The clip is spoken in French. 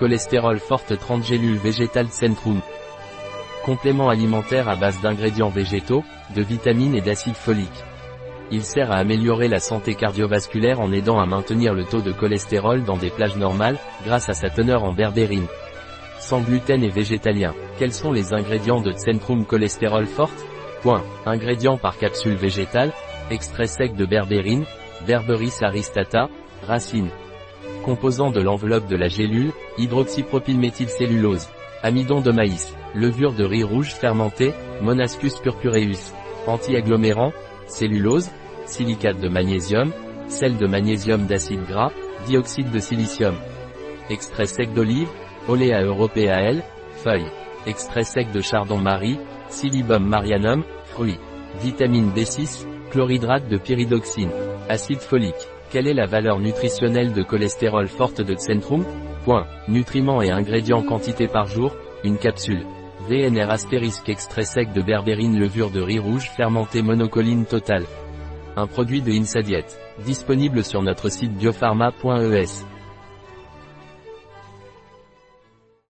Cholestérol forte 30 gélules végétales Centrum. Complément alimentaire à base d'ingrédients végétaux, de vitamines et d'acide folique. Il sert à améliorer la santé cardiovasculaire en aidant à maintenir le taux de cholestérol dans des plages normales, grâce à sa teneur en berbérine. Sans gluten et végétalien. Quels sont les ingrédients de Centrum Cholestérol Forte? Point. Ingrédients par capsule végétale, extrait sec de berbérine, Berberis aristata, racine. Composants de l'enveloppe de la gélule, hydroxypropylméthylcellulose, amidon de maïs, levure de riz rouge fermenté, Monascus purpureus, anti-agglomérant, cellulose, silicate de magnésium, sel de magnésium d'acide gras, dioxyde de silicium. Extrait sec d'olive, Olea europaeae, feuilles. Extrait sec de chardon-marie, Silibum marianum, fruits. Vitamine B6, chlorhydrate de pyridoxine. Acide folique. Quelle est la valeur nutritionnelle de cholestérol forte de Centrum? Point. Nutriments et ingrédients quantité par jour, une capsule. VNR astérisque extrait sec de berbérine levure de riz rouge fermenté monocoline totale. Un produit de Insadiet. Disponible sur notre site biopharma.es.